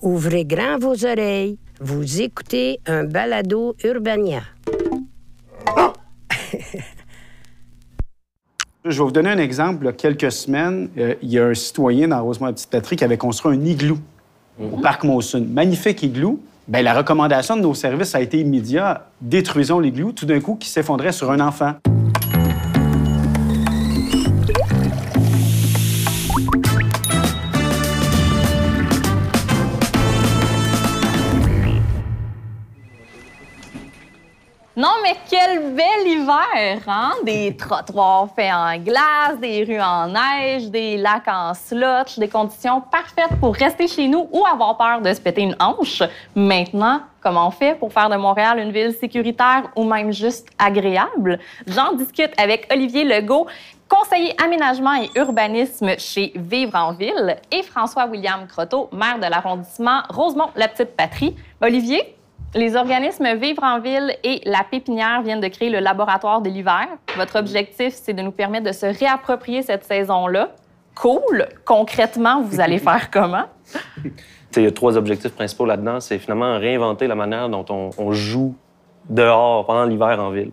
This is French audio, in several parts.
Ouvrez grand vos oreilles. Vous écoutez un balado Urbania. Je vais vous donner un exemple. Il y a quelques semaines, euh, il y a un citoyen dans Rosemont-Petite-Patrie qui avait construit un igloo au parc Monsun. Magnifique igloo. Bien, la recommandation de nos services a été immédiat. Détruisons l'igloo, tout d'un coup, qui s'effondrait sur un enfant. Hein? Des trottoirs faits en glace, des rues en neige, des lacs en slush, des conditions parfaites pour rester chez nous ou avoir peur de se péter une hanche. Maintenant, comment on fait pour faire de Montréal une ville sécuritaire ou même juste agréable? J'en discute avec Olivier Legault, conseiller aménagement et urbanisme chez Vivre en Ville, et François-William Croteau, maire de l'arrondissement Rosemont-la-Petite-Patrie. Olivier, les organismes Vivre en Ville et La Pépinière viennent de créer le laboratoire de l'hiver. Votre objectif, c'est de nous permettre de se réapproprier cette saison-là. Cool. Concrètement, vous allez faire comment? Il y a trois objectifs principaux là-dedans. C'est finalement réinventer la manière dont on, on joue dehors pendant l'hiver en ville.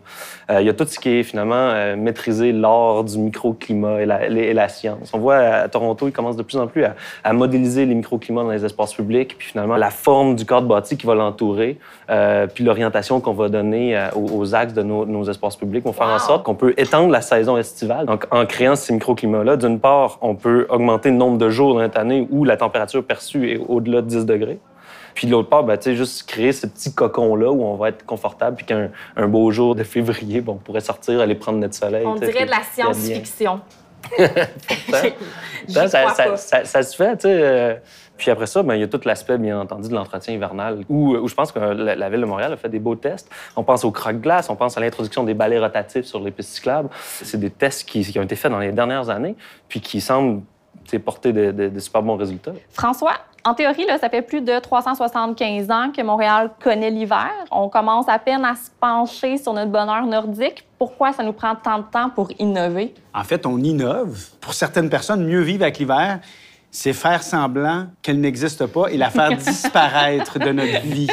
Euh, il y a tout ce qui est finalement euh, maîtriser l'art du microclimat et la, et la, science. On voit à Toronto, ils commencent de plus en plus à, à, modéliser les microclimats dans les espaces publics, puis finalement la forme du cadre bâti qui va l'entourer, euh, puis l'orientation qu'on va donner aux, aux, axes de nos, nos, espaces publics vont faire wow. en sorte qu'on peut étendre la saison estivale. Donc, en créant ces microclimats-là, d'une part, on peut augmenter le nombre de jours dans cette année où la température perçue est au-delà de 10 degrés. Puis de l'autre part, ben, juste créer ce petit cocon-là où on va être confortable, puis qu'un un beau jour de février, bon, on pourrait sortir, aller prendre notre soleil. On dirait de la science-fiction. ça, ça, ça, ça, se fait, tu sais. Euh... Puis après ça, ben, il y a tout l'aspect, bien entendu, de l'entretien hivernal, où, où, je pense que la, la, Ville de Montréal a fait des beaux tests. On pense au croque-glace, on pense à l'introduction des balais rotatifs sur les pistes cyclables. C'est des tests qui, qui, ont été faits dans les dernières années, puis qui semblent porter de, de, de super bons résultats. François, en théorie, là, ça fait plus de 375 ans que Montréal connaît l'hiver. On commence à peine à se pencher sur notre bonheur nordique. Pourquoi ça nous prend tant de temps pour innover? En fait, on innove. Pour certaines personnes, mieux vivre avec l'hiver, c'est faire semblant qu'elle n'existe pas et la faire disparaître de notre vie.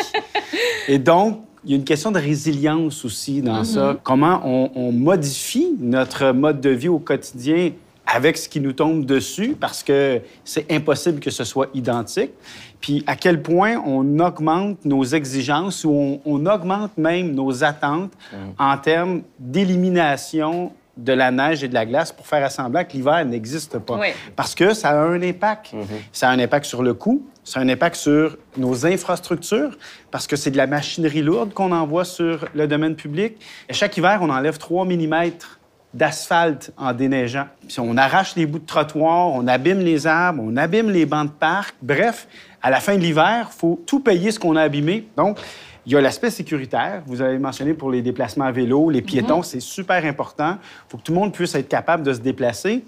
Et donc, il y a une question de résilience aussi dans mm -hmm. ça. Comment on, on modifie notre mode de vie au quotidien avec ce qui nous tombe dessus parce que c'est impossible que ce soit identique. Puis à quel point on augmente nos exigences ou on, on augmente même nos attentes mmh. en termes d'élimination de la neige et de la glace pour faire semblant que l'hiver n'existe pas. Oui. Parce que ça a un impact. Mmh. Ça a un impact sur le coût, ça a un impact sur nos infrastructures, parce que c'est de la machinerie lourde qu'on envoie sur le domaine public. Et chaque hiver, on enlève 3 mm d'asphalte en déneigeant. Puis on arrache les bouts de trottoir, on abîme les arbres, on abîme les bancs de parc. Bref, à la fin de l'hiver, il faut tout payer ce qu'on a abîmé. Donc, il y a l'aspect sécuritaire. Vous avez mentionné pour les déplacements à vélo, les piétons, -hmm. c'est super important. Il faut que tout le monde puisse être capable de se déplacer.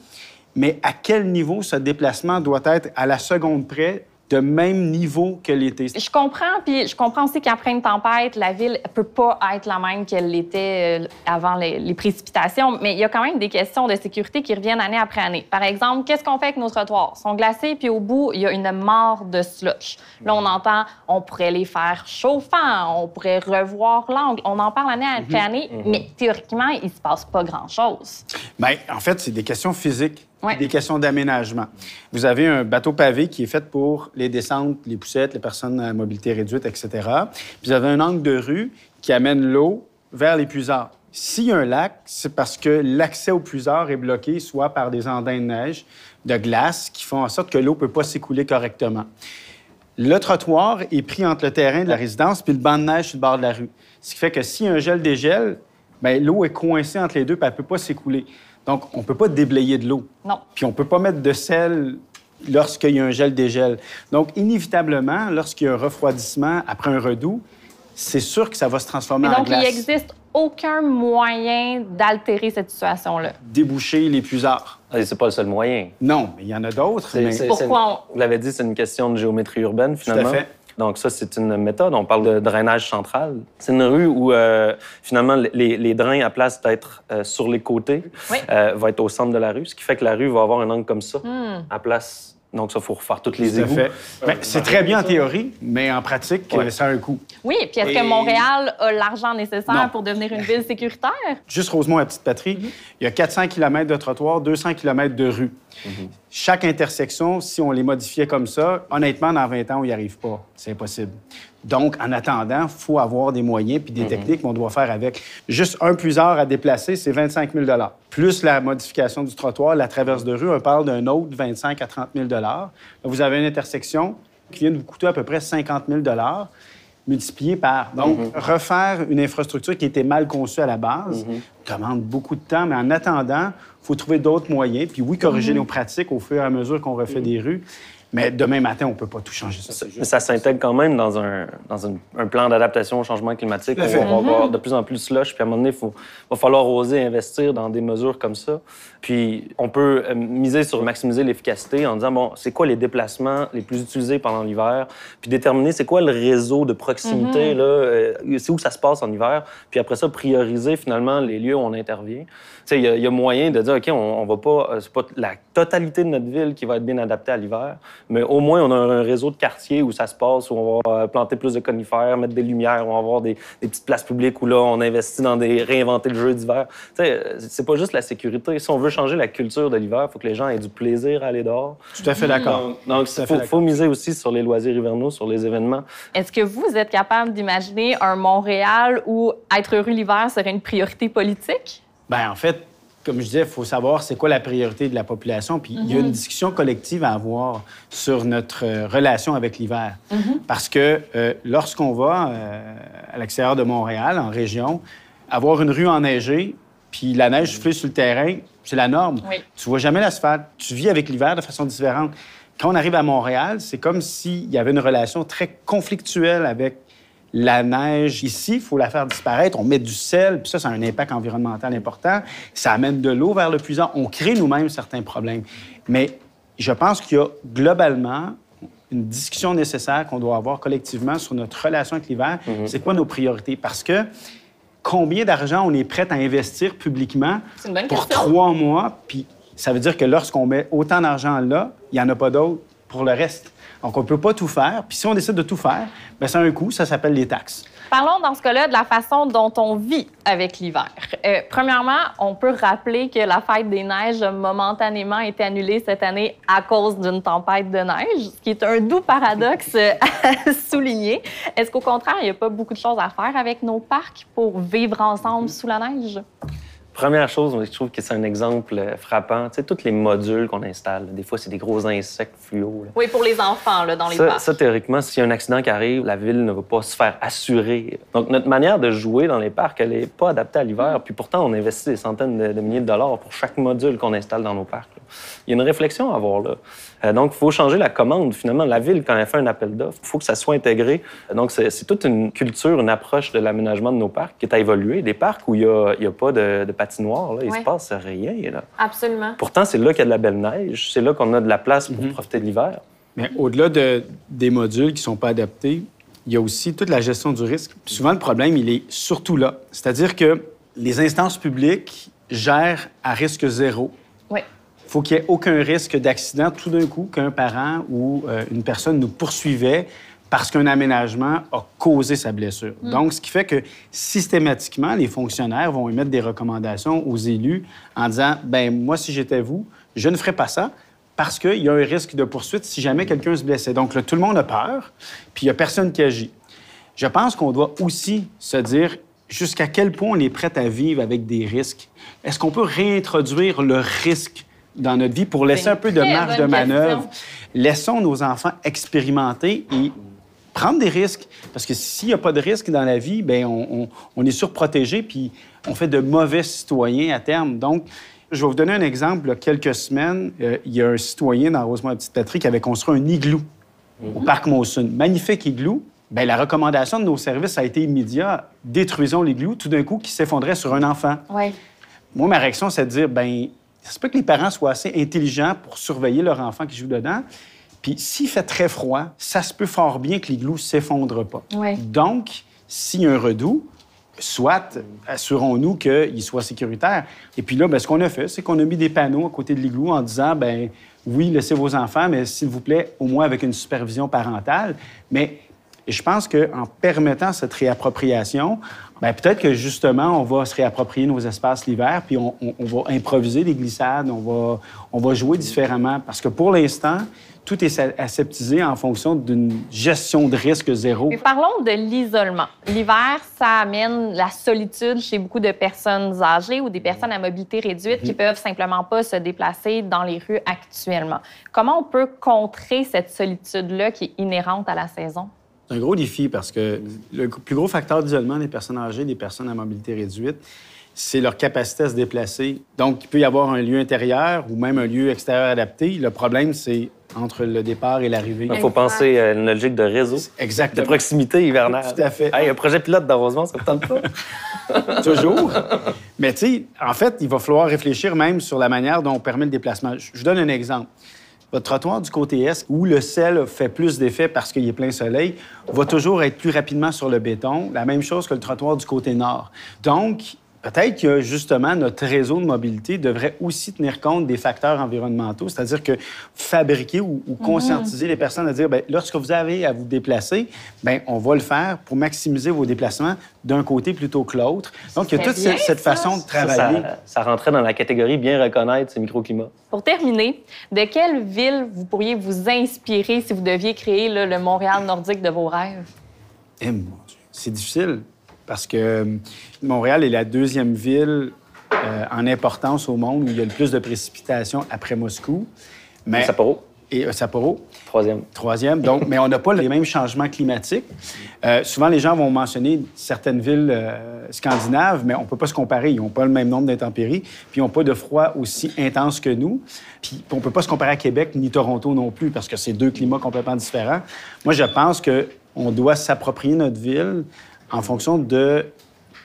Mais à quel niveau ce déplacement doit être à la seconde près de même niveau que l'été. Je comprends, puis je comprends aussi qu'après une tempête, la ville ne peut pas être la même qu'elle l'était euh, avant les, les, précipitations, mais il y a quand même des questions de sécurité qui reviennent année après année. Par exemple, qu'est-ce qu'on fait avec nos trottoirs? Ils sont glacés, puis au bout, il y a une mare de slush. Là, on entend, on pourrait les faire chauffants, on pourrait revoir l'angle. On en parle année après année, mm -hmm. mais théoriquement, il ne se passe pas grand-chose. Bien, en fait, c'est des questions physiques. Des questions d'aménagement. Vous avez un bateau pavé qui est fait pour les descentes, les poussettes, les personnes à mobilité réduite, etc. Vous avez un angle de rue qui amène l'eau vers les puisards. S'il y a un lac, c'est parce que l'accès aux puisards est bloqué soit par des andins de neige, de glace, qui font en sorte que l'eau ne peut pas s'écouler correctement. Le trottoir est pris entre le terrain de la résidence puis le banc de neige sur le bord de la rue. Ce qui fait que s'il y a un gel dégel, l'eau est coincée entre les deux puis elle ne peut pas s'écouler. Donc, on ne peut pas déblayer de l'eau. Non. Puis on ne peut pas mettre de sel lorsqu'il y a un gel-dégel. Donc, inévitablement, lorsqu'il y a un refroidissement après un redout, c'est sûr que ça va se transformer en glace. Donc, il n'existe aucun moyen d'altérer cette situation-là. Déboucher les puisards. Ah, c'est pas le seul moyen. Non, mais il y en a d'autres. Mais... Pourquoi on... Vous l'avez dit, c'est une question de géométrie urbaine, finalement. Tout à fait. Donc ça, c'est une méthode. On parle de drainage central. C'est une rue où, euh, finalement, les, les, drains, à place d'être euh, sur les côtés, oui. euh, vont être au centre de la rue, ce qui fait que la rue va avoir un angle comme ça, Hmm. à place Donc, ça, il faut refaire toutes les égouts. Ben, c'est très bien en théorie, mais en pratique, Ouais. ça a un coût. Oui, puis est-ce Et- que Montréal a l'argent nécessaire Non. pour devenir une ville sécuritaire? Juste Rosemont à petite patrie, il y a 400 km de trottoirs, 200 km de rues. Chaque intersection, si on les modifiait comme ça, honnêtement, dans 20 ans, on n'y arrive pas. C'est impossible. Donc, en attendant, il faut avoir des moyens puis des techniques qu'on doit faire avec. Juste un plus heure à déplacer, c'est 25 000 Plus la modification du trottoir, la traverse de rue, on parle d'un autre 25 à 30 000 Là, Vous avez une intersection qui vient de vous coûter à peu près 50 000 multiplié par. Donc, refaire une infrastructure qui était mal conçue à la base demande beaucoup de temps, mais en attendant, faut trouver d'autres moyens. Puis oui, corriger nos pratiques au fur et à mesure qu'on refait des rues. Mais demain matin, on ne peut pas tout changer ça. Ça, mais ça s'intègre quand même dans un, dans un, un plan d'adaptation au changement climatique. Où on va avoir de plus en plus de slush, puis à un moment donné, il faut- va falloir oser investir dans des mesures comme ça. Puis on peut euh, miser sur maximiser l'efficacité en disant, bon, c'est quoi les déplacements les plus utilisés pendant l'hiver, puis déterminer c'est quoi le réseau de proximité, là, euh, c'est où ça se passe en hiver, puis après ça, prioriser finalement les lieux où on intervient. Tu sais, il y, a- il y a moyen de dire, OK, on, on va pas, euh, c'est pas la totalité de notre ville qui va être bien adaptée à l'hiver, mais au moins, on a un réseau de quartiers où ça se passe, où on va euh, planter plus de conifères, mettre des lumières, on va avoir des, des petites places publiques où là, on investit dans des réinventer le jeu d'hiver. Tu sais, euh, c'est pas juste la sécurité. Si on veut changer la culture de l'hiver, il faut que les gens aient du plaisir à aller dehors. Tout à fait d'accord. Donc, il faut, miser aussi sur les loisirs hivernaux, sur les événements. Est-ce que vous êtes capable d'imaginer un Montréal où être heureux l'hiver serait une priorité politique? Ben, en fait, comme je disais, il faut savoir c'est quoi la priorité de la population. Puis il y a une discussion collective à avoir sur notre euh, relation avec l'hiver. Parce que euh, lorsqu'on va euh, à l'extérieur de Montréal, en région, avoir une rue enneigée, puis la neige souffler sur le terrain, c'est la norme. Oui. Tu vois jamais l'asphalte. Tu vis avec l'hiver de façon différente. Quand on arrive à Montréal, c'est comme s'il y avait une relation très conflictuelle avec la neige ici, il faut la faire disparaître. On met du sel, puis ça, ça a un impact environnemental important. Ça amène de l'eau vers le puissant. On crée nous-mêmes certains problèmes. Mais je pense qu'il y a globalement une discussion nécessaire qu'on doit avoir collectivement sur notre relation avec l'hiver. C'est quoi nos priorités? Parce que combien d'argent on est prêt à investir publiquement pour question. trois mois? Puis ça veut dire que lorsqu'on met autant d'argent là, il n'y en a pas d'autre pour le reste. Donc, on ne peut pas tout faire. Puis si on décide de tout faire, bien, ça a un coût, ça s'appelle les taxes. Parlons dans ce cas-là de la façon dont on vit avec l'hiver. Euh, premièrement, on peut rappeler que la fête des neiges a momentanément été annulée cette année à cause d'une tempête de neige, ce qui est un doux paradoxe à souligner. Est-ce qu'au contraire, il n'y a pas beaucoup de choses à faire avec nos parcs pour vivre ensemble sous la neige? Première chose, je trouve que c'est un exemple euh, frappant. Tu sais, tous les modules qu'on installe, des fois, c'est des gros insectes fluo. là. Oui, pour les enfants, là, dans les Ça, parcs. ça, théoriquement, s'il y a un accident qui arrive, la ville ne va pas se faire assurer. Donc, notre manière de jouer dans les parcs, elle n'est pas adaptée à l'hiver. Puis pourtant, on investit des centaines de, de milliers de dollars pour chaque module qu'on installe dans nos parcs. là. Il y a une réflexion à avoir là. Euh, donc, il faut changer la commande. Finalement, la ville, quand elle fait un appel d'offres, il faut que ça soit intégré. Donc, c'est toute une culture, une approche de l'aménagement de nos parcs qui est à évoluer. Des parcs où il n'y a, a pas de, de patinoire, là, il Ouais. se passe rien. Là. Absolument. Pourtant, c'est là qu'il y a de la belle neige. C'est là qu'on a de la place pour profiter de l'hiver. Mais au-delà de- des modules qui ne sont pas adaptés, il y a aussi toute la gestion du risque. Puis souvent, le problème, il est surtout là. C'est-à-dire que les instances publiques gèrent à risque zéro. Oui. Il faut qu'il n'y ait aucun risque d'accident tout d'un coup qu'un parent ou euh, une personne nous poursuivait parce qu'un aménagement a causé sa blessure. Donc, ce qui fait que systématiquement, les fonctionnaires vont émettre des recommandations aux élus en disant, ben moi, si j'étais vous, je ne ferais pas ça parce qu'il y a un risque de poursuite si jamais quelqu'un se blessait. Donc, là, tout le monde a peur, puis il n'y a personne qui agit. Je pense qu'on doit aussi se dire jusqu'à quel point on est prêt à vivre avec des risques. Est-ce qu'on peut réintroduire le risque dans notre vie pour laisser un peu de marge de manœuvre? Laissons nos enfants expérimenter et prendre des risques. Parce que s'il n'y a pas de risque dans la vie, bien, on, on- on est surprotégé, puis on fait de mauvais citoyens à terme. Donc, je vais vous donner un exemple. Il y a quelques semaines, euh, il y a un citoyen dans Rosemont-Petite-Patrie qui avait construit un igloo au parc Monsun. Magnifique igloo. Bien, la recommandation de nos services a été immédiate. Détruisons l'igloo, tout d'un coup, qui s'effondrait sur un enfant. Oui. Moi, ma réaction, c'est de dire, ben, ça se peut que les parents soient assez intelligents pour surveiller leur enfant qui joue dedans. Puis s'il fait très froid, ça se peut fort bien que l'igloo ne s'effondre pas. Ouais. Donc, s'il y a un redout, soit assurons-nous qu'il soit sécuritaire. Et puis là, ben, ce qu'on a fait, c'est qu'on a mis des panneaux à côté de l'igloo en disant, ben oui, laissez vos enfants, mais s'il vous plaît, au moins avec une supervision parentale. Mais je pense qu'en permettant cette réappropriation, ben, peut-être que justement, on va se réapproprier nos espaces l'hiver, puis on, va improviser des glissades, on va, on va jouer différemment. Parce que pour l'instant, tout est aseptisé en fonction d'une gestion de risque zéro. parlons de l'isolement. L'hiver, ça amène la solitude chez beaucoup de personnes âgées ou des personnes à mobilité réduite qui mhm. peuvent simplement pas se déplacer dans les rues actuellement. Comment on peut contrer cette solitude-là qui est inhérente à la saison? C'est un gros défi parce que le plus gros facteur d'isolement des personnes âgées, des personnes à mobilité réduite, c'est leur capacité à se déplacer. Donc, il peut y avoir un lieu intérieur ou même un lieu extérieur adapté. Le problème, c'est entre le départ et l'arrivée. Il faut penser à une logique de réseau. Exactement. De proximité hivernale. Tout à fait. Hey, un projet pilote d'arrosement, ça ne tente pas? Toujours. Mais tu sais, en fait, il va falloir réfléchir même sur la manière dont on permet le déplacement. Je vous donne un exemple. Votre trottoir du côté est, où le sel fait plus d'effet parce qu'il est plein soleil, va toujours être plus rapidement sur le béton. La même chose que le trottoir du côté nord. Donc, Peut-être que justement notre réseau de mobilité devrait aussi tenir compte des facteurs environnementaux, c'est-à-dire que fabriquer ou, mhm. conscientiser les personnes à dire bien, lorsque vous avez à vous déplacer, bien, on va le faire pour maximiser vos déplacements d'un côté plutôt que l'autre. Donc il y a toute cette, façon de travailler. Ça, rentrait dans la catégorie bien reconnaître ces microclimats. Pour terminer, de quelle ville vous pourriez vous inspirer si vous deviez créer le Montréal nordique de vos rêves? Eh, c'est difficile parce que euh, Montréal est la deuxième ville euh, en importance au monde où il y a le plus de précipitations après Moscou. Mais... Sapporo. Et euh, Sapporo. Troisième. Troisième. Donc, mais on n'a pas les mêmes changements climatiques. souvent, les gens vont mentionner certaines villes scandinaves, mais on ne peut pas se comparer. Ils n'ont pas le même nombre d'intempéries, puis ils n'ont pas de froid aussi intense que nous. Puis on ne peut pas se comparer à Québec ni Toronto non plus, parce que c'est deux climats complètement différents. Moi, je pense qu'on doit s'approprier notre ville en fonction de,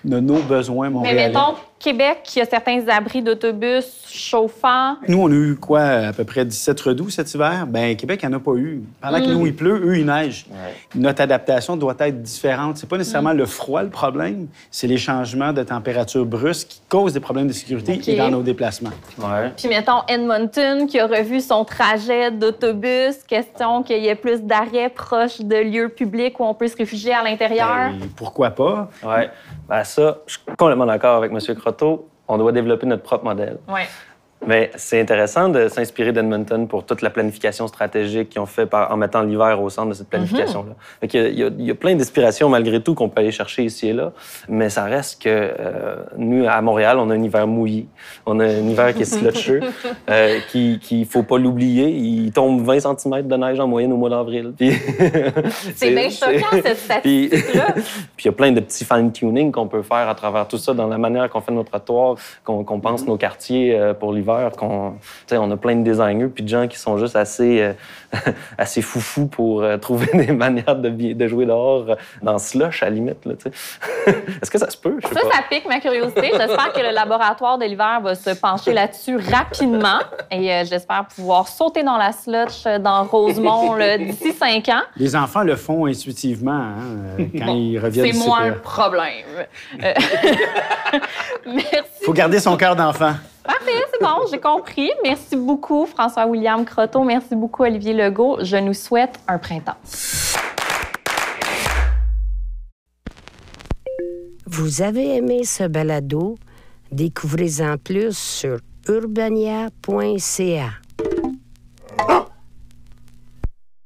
de nos besoins montréalais. Mais mettons, Québec, il y a certains abris d'autobus chauffants. Nous, on a eu quoi, à peu près 17 redoux cet hiver? Bien, Québec, il n'y en a pas eu. Pendant que mm. nous, il pleut, eux, il neige. Notre adaptation doit être différente. C'est pas nécessairement mm. le froid le problème, c'est les changements de température brusques qui causent des problèmes de sécurité et dans nos déplacements. Ouais. Puis, mettons, Edmonton, qui a revu son trajet d'autobus, question qu'il y ait plus d'arrêts proches de lieux publics où on peut se réfugier à l'intérieur. Ben, pourquoi pas? Oui. Ben, ça, je suis complètement d'accord avec M on doit développer notre propre modèle. Mais c'est intéressant de s'inspirer d'Edmonton pour toute la planification stratégique qu'ils ont fait en mettant l'hiver au centre de cette planification-là. Mhm. il, y a, plein d'inspirations malgré tout qu'on peut aller chercher ici et là, mais ça reste que euh, nous, à Montréal, on a un hiver mouillé. On a un hiver qui est slotcheux, euh, qui qu'il faut pas l'oublier. Il tombe 20 cm de neige en moyenne au mois d'avril. c'est bien choquant, cette statistique-là. Puis il y a plein de petits fine-tuning qu'on peut faire à travers tout ça, dans la manière qu'on fait nos trottoirs, qu'on pense nos quartiers euh, pour l'hiver qu'on, on a plein de designers puis de gens qui sont juste assez, euh, assez foufous pour euh, trouver des manières de, de jouer dehors euh, dans slush, à la limite. Est-ce que ça se peut? ça, ça pique ma curiosité. J'espère que le laboratoire de l'hiver va se pencher là-dessus rapidement et j'espère pouvoir sauter dans la slush dans Rosemont d'ici cinq ans. Les enfants le font intuitivement hein, quand ils reviennent. C'est moins un problème. Merci. Il faut garder son cœur d'enfant. Bon, j'ai compris. Merci beaucoup, François-William Croteau. Merci beaucoup, Olivier Legault. Je nous souhaite un printemps. Vous avez aimé ce balado? Découvrez-en plus sur urbania.ca.